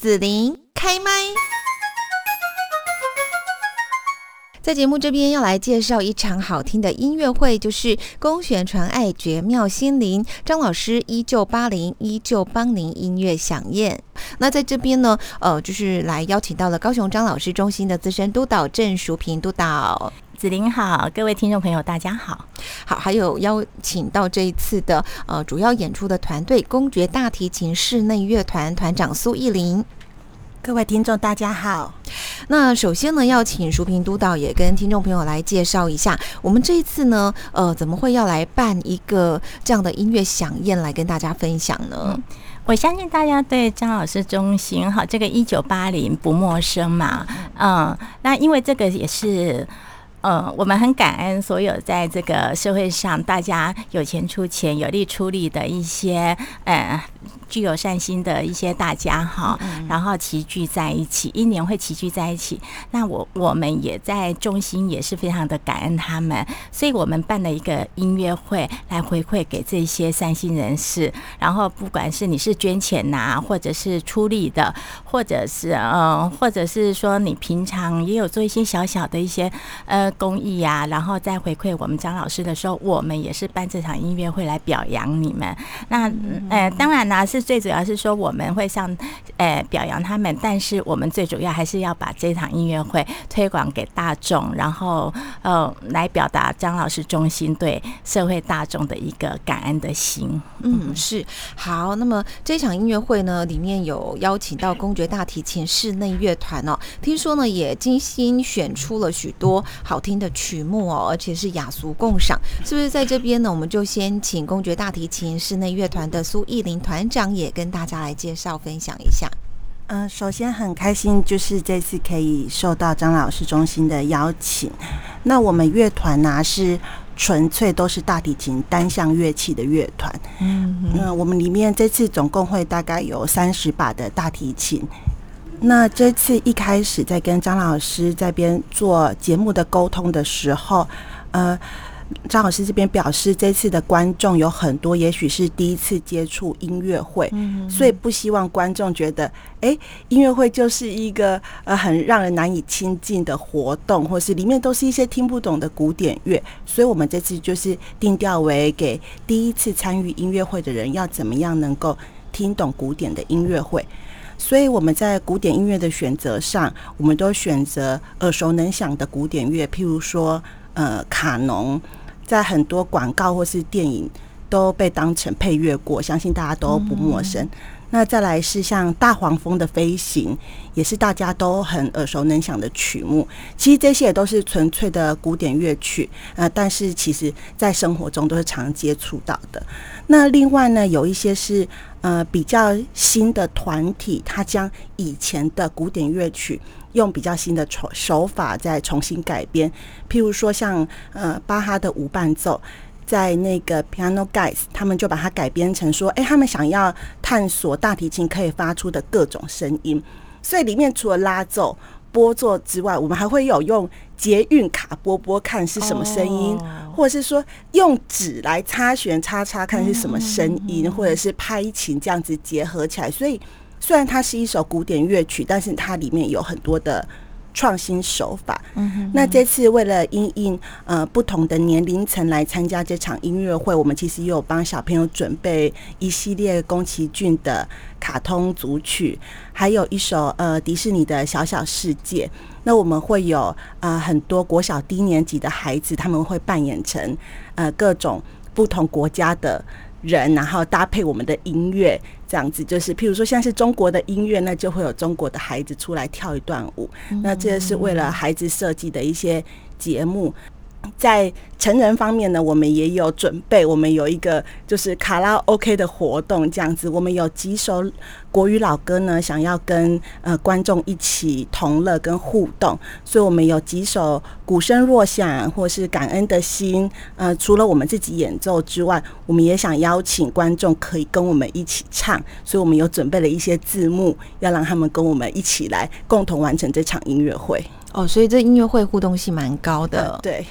紫琳开麦。在节目这边要来介绍一场好听的音乐会，就是公选传爱绝妙心灵，张老师依旧八零依旧帮您音乐响宴。那在这边呢，呃，就是来邀请到了高雄张老师中心的资深督导郑淑平督导。子琳好，各位听众朋友大家好。好，还有邀请到这一次的呃主要演出的团队公爵大提琴室内乐团团长苏艺林。各位听众，大家好。那首先呢，要请淑平督导也跟听众朋友来介绍一下，我们这一次呢，呃，怎么会要来办一个这样的音乐响宴来跟大家分享呢？我相信大家对张老师中心哈这个一九八零不陌生嘛，嗯，那因为这个也是。嗯，我们很感恩所有在这个社会上，大家有钱出钱、有力出力的一些，呃，具有善心的一些大家哈，然后齐聚在一起，一年会齐聚在一起。那我我们也在中心也是非常的感恩他们，所以我们办了一个音乐会来回馈给这些善心人士。然后不管是你是捐钱呐，或者是出力的，或者是嗯，或者是说你平常也有做一些小小的一些呃。公益呀，然后再回馈我们张老师的时候，我们也是办这场音乐会来表扬你们。那呃，当然呢，是最主要是说我们会向呃表扬他们，但是我们最主要还是要把这场音乐会推广给大众，然后呃来表达张老师中心对社会大众的一个感恩的心。嗯，是好。那么这场音乐会呢，里面有邀请到公爵大提琴室内乐团哦，听说呢也精心选出了许多好。听的曲目哦，而且是雅俗共赏，是不是在这边呢？我们就先请公爵大提琴室内乐团的苏艺林团长也跟大家来介绍分享一下。嗯，首先很开心，就是这次可以受到张老师中心的邀请。那我们乐团呢是纯粹都是大提琴单项乐器的乐团。嗯，那我们里面这次总共会大概有三十把的大提琴。那这次一开始在跟张老师这边做节目的沟通的时候，呃，张老师这边表示，这次的观众有很多，也许是第一次接触音乐会，所以不希望观众觉得，哎，音乐会就是一个呃很让人难以亲近的活动，或是里面都是一些听不懂的古典乐，所以我们这次就是定调为给第一次参与音乐会的人，要怎么样能够听懂古典的音乐会。所以我们在古典音乐的选择上，我们都选择耳熟能详的古典乐，譬如说，呃，卡农，在很多广告或是电影都被当成配乐过，相信大家都不陌生。那再来是像大黄蜂的飞行，也是大家都很耳熟能详的曲目。其实这些也都是纯粹的古典乐曲，呃，但是其实在生活中都是常接触到的。那另外呢，有一些是呃比较新的团体，他将以前的古典乐曲用比较新的手手法再重新改编，譬如说像呃巴哈的无伴奏。在那个 Piano Guys，他们就把它改编成说，哎，他们想要探索大提琴可以发出的各种声音，所以里面除了拉奏、拨奏之外，我们还会有用捷运卡拨拨看是什么声音，或者是说用纸来擦弦擦擦看是什么声音，或者是拍琴这样子结合起来。所以虽然它是一首古典乐曲，但是它里面有很多的。创新手法。嗯那这次为了因应呃不同的年龄层来参加这场音乐会，我们其实也有帮小朋友准备一系列宫崎骏的卡通组曲，还有一首呃迪士尼的小小世界。那我们会有呃很多国小低年级的孩子，他们会扮演成呃各种不同国家的。人，然后搭配我们的音乐，这样子就是，譬如说像是中国的音乐，那就会有中国的孩子出来跳一段舞。那这是为了孩子设计的一些节目。在成人方面呢，我们也有准备，我们有一个就是卡拉 OK 的活动，这样子。我们有几首国语老歌呢，想要跟呃观众一起同乐跟互动，所以我们有几首鼓声若响或是感恩的心。呃，除了我们自己演奏之外，我们也想邀请观众可以跟我们一起唱，所以我们有准备了一些字幕，要让他们跟我们一起来共同完成这场音乐会。哦，所以这音乐会互动性蛮高的，对。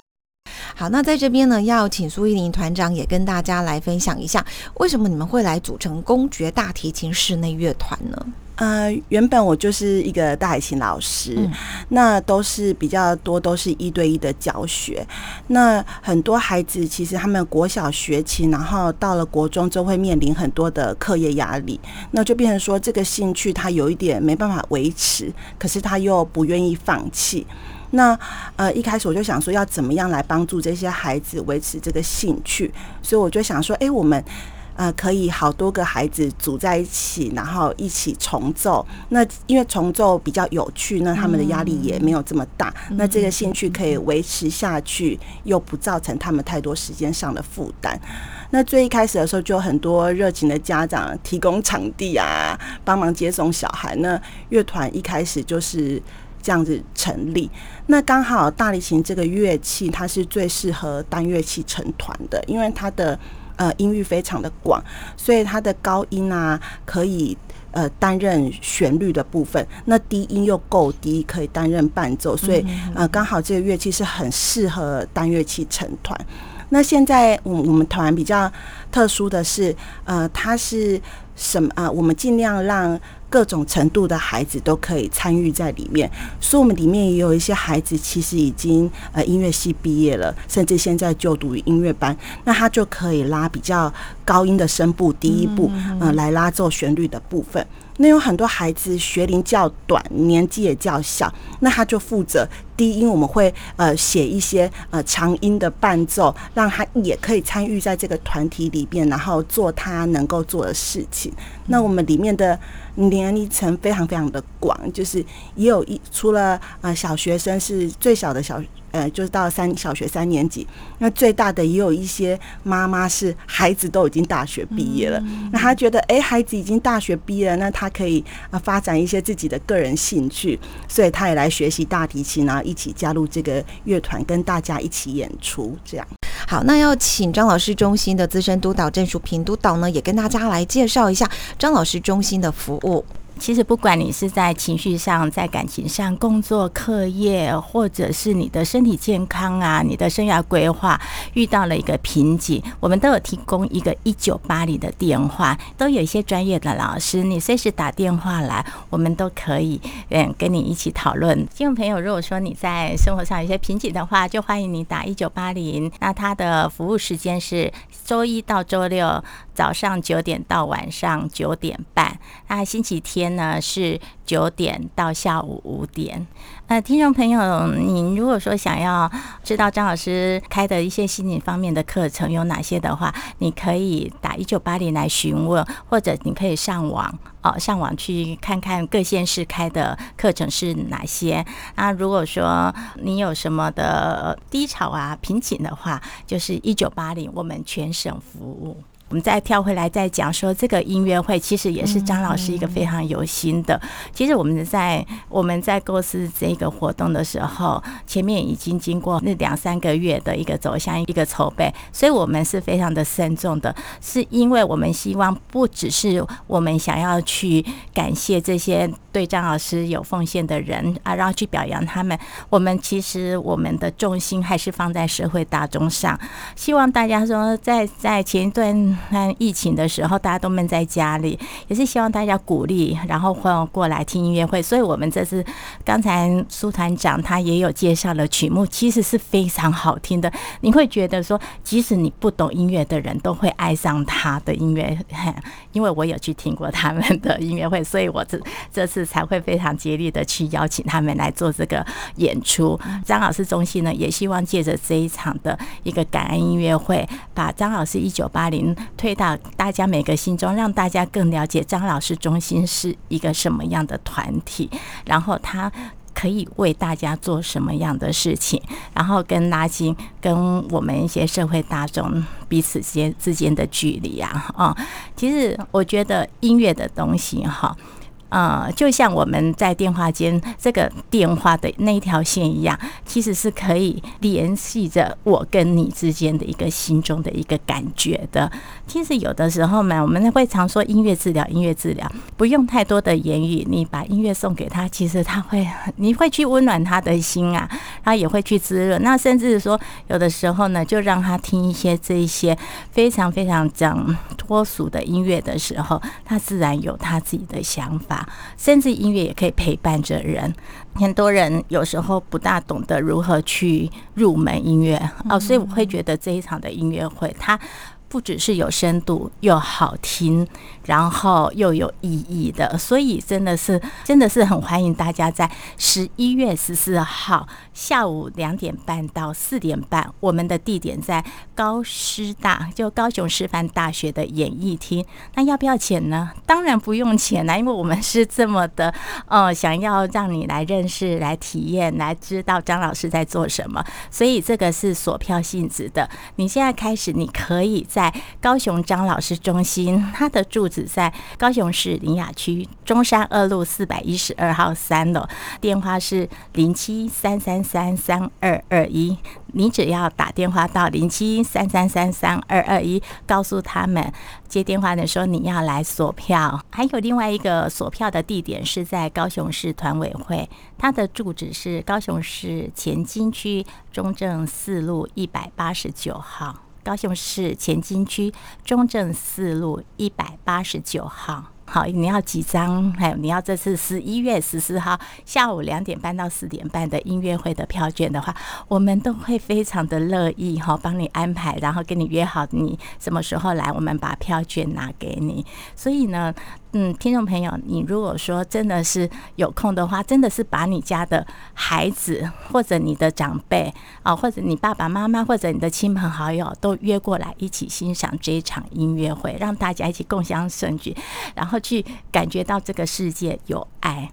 好，那在这边呢，要请苏依林团长也跟大家来分享一下，为什么你们会来组成公爵大提琴室内乐团呢？呃，原本我就是一个大提琴老师，嗯那都是比较多都是一对一的教学。那很多孩子其实他们国小学琴，然后到了国中就会面临很多的课业压力，那就变成说这个兴趣他有一点没办法维持，可是他又不愿意放弃。那呃，一开始我就想说，要怎么样来帮助这些孩子维持这个兴趣，所以我就想说，哎、我们呃可以好多个孩子组在一起，然后一起重奏。那因为重奏比较有趣，那他们的压力也没有这么大，那这个兴趣可以维持下去，又不造成他们太多时间上的负担。那最一开始的时候，就有很多热情的家长提供场地啊，帮忙接送小孩。那乐团一开始就是这样子成立。那刚好大提琴这个乐器，它是最适合单乐器成团的，因为它的呃音域非常的广，所以它的高音啊可以。呃，担任旋律的部分，那低音又够低，可以担任伴奏，所以呃，刚好这个乐器是很适合单乐器成团。那现在我我们团比较特殊的是，呃，它是什么啊？我们尽量让各种程度的孩子都可以参与在里面，所以我们里面也有一些孩子其实已经呃音乐系毕业了，甚至现在就读于音乐班，那他就可以拉比较高音的声部第一步，嗯、来拉奏旋律的部分。那有很多孩子学龄较短，年纪也较小，那他就负责低音，我们会呃写一些呃长音的伴奏，让他也可以参与在这个团体里边，然后做他能够做的事情。那我们里面的年龄层非常非常的广，就是也有一除了呃小学生是最小的小。呃，就是到三小学三年级，那最大的也有一些妈妈是孩子都已经大学毕业了，那他觉得哎、诶孩子已经大学毕业了，那他可以呃发展一些自己的个人兴趣，所以他也来学习大提琴，然后一起加入这个乐团，跟大家一起演出，这样。好，那要请张老师中心的资深督导郑淑平督导呢，也跟大家来介绍一下张老师中心的服务。其实不管你是在情绪上、在感情上、工作、课业，或者是你的身体健康啊、你的生涯规划遇到了一个瓶颈，我们都有提供一个一九八零的电话，都有一些专业的老师，你随时打电话来，我们都可以嗯跟你一起讨论。听众朋友，如果说你在生活上有一些瓶颈的话，就欢迎你打一九八零，那它的服务时间是周一到周六早上九点到晚上九点半，那星期天呢是九点到下午五点。呃，听众朋友，您如果说想要知道张老师开的一些心理方面的课程有哪些的话，你可以打一九八零来询问，或者你可以上网哦，上网去看看各县市开的课程是哪些。那如果说你有什么的低潮啊、瓶颈的话，就是一九八零，我们全省服务。我们再跳回来再讲说，这个音乐会其实也是张老师一个非常有心的。其实我们在我们在构思这个活动的时候，前面已经经过那两三个月的一个走向、一个筹备，所以我们是非常的慎重的，是因为我们希望不只是我们想要去感谢这些对张老师有奉献的人啊，然后去表扬他们。我们其实我们的重心还是放在社会大众上，希望大家说在在前一段。看疫情的时候，大家都闷在家里，也是希望大家鼓励，然后会过来听音乐会。所以，我们这次刚才苏团长他也有介绍了曲目，其实是非常好听的。你会觉得说，即使你不懂音乐的人都会爱上他的音乐，因为我有去听过他们的音乐会，所以我这这次才会非常竭力的去邀请他们来做这个演出。张老师中心呢，也希望借着这一场的一个感恩音乐会，把张老师一九八零。推到大家每个心中，让大家更了解张老师中心是一个什么样的团体，然后他可以为大家做什么样的事情，然后跟拉近跟我们一些社会大众彼此之间之间的距离啊啊！其实我觉得音乐的东西哈。呃，就像我们在电话间这个电话的那一条线一样，其实是可以联系着我跟你之间的一个心中的一个感觉的。其实有的时候嘛，我们会常说音乐治疗，音乐治疗不用太多的言语，你把音乐送给他，其实他会，你会去温暖他的心啊，他也会去滋润。那甚至说，有的时候呢，就让他听一些这一些非常非常讲脱俗的音乐的时候，他自然有他自己的想法。甚至音乐也可以陪伴着人。很多人有时候不大懂得如何去入门音乐哦，所以我会觉得这一场的音乐会，它不只是有深度又好听。然后又有意义的，所以真的是真的是很欢迎大家在十一月十四号下午两点半到四点半，我们的地点在高师大，就高雄师范大学的演艺厅。那要不要钱呢？当然不用钱啦，因为我们是这么的，呃，想要让你来认识、来体验、来知道张老师在做什么，所以这个是锁票性质的。你现在开始，你可以在高雄张老师中心，他的住址。在高雄市林雅区中山二路四百一十二号三楼，电话是零七三三三三二二一。你只要打电话到零七三三三三二二一，告诉他们接电话的时候你要来锁票。还有另外一个锁票的地点是在高雄市团委会，他的住址是高雄市前金区中正四路一百八十九号。高雄市前进区中正四路一百八十九号。好，你要几张？还有你要这次十一月十四号下午两点半到四点半的音乐会的票券的话，我们都会非常的乐意哈，帮你安排，然后跟你约好你什么时候来，我们把票券拿给你。所以呢。嗯，听众朋友，你如果说真的是有空的话，真的是把你家的孩子或者你的长辈啊，或者你爸爸妈妈或者你的亲朋好友都约过来一起欣赏这一场音乐会，让大家一起共享盛举，然后去感觉到这个世界有爱。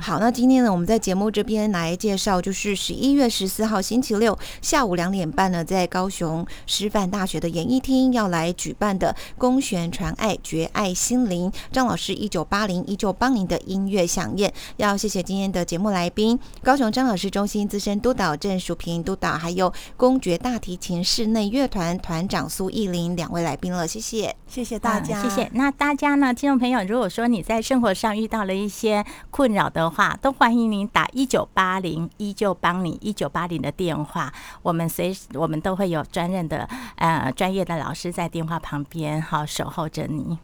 好，那今天呢，我们在节目这边来介绍，就是十一月十四号星期六下午两点半呢，在高雄师范大学的演艺厅要来举办的“公悬传爱，绝爱心灵”张老师一九八零依旧帮您的音乐响宴。要谢谢今天的节目来宾，高雄张老师中心资深督导郑淑平督导，还有公爵大提琴室内乐团团长苏艺林两位来宾了，谢谢，谢谢大家，谢谢。那大家呢，听众朋友，如果说你在生活上遇到了一些困扰，的话，都欢迎您打一九八零，依旧帮你一九八零的电话，我们随时我们都会有专任的呃专业的老师在电话旁边，好守候着你。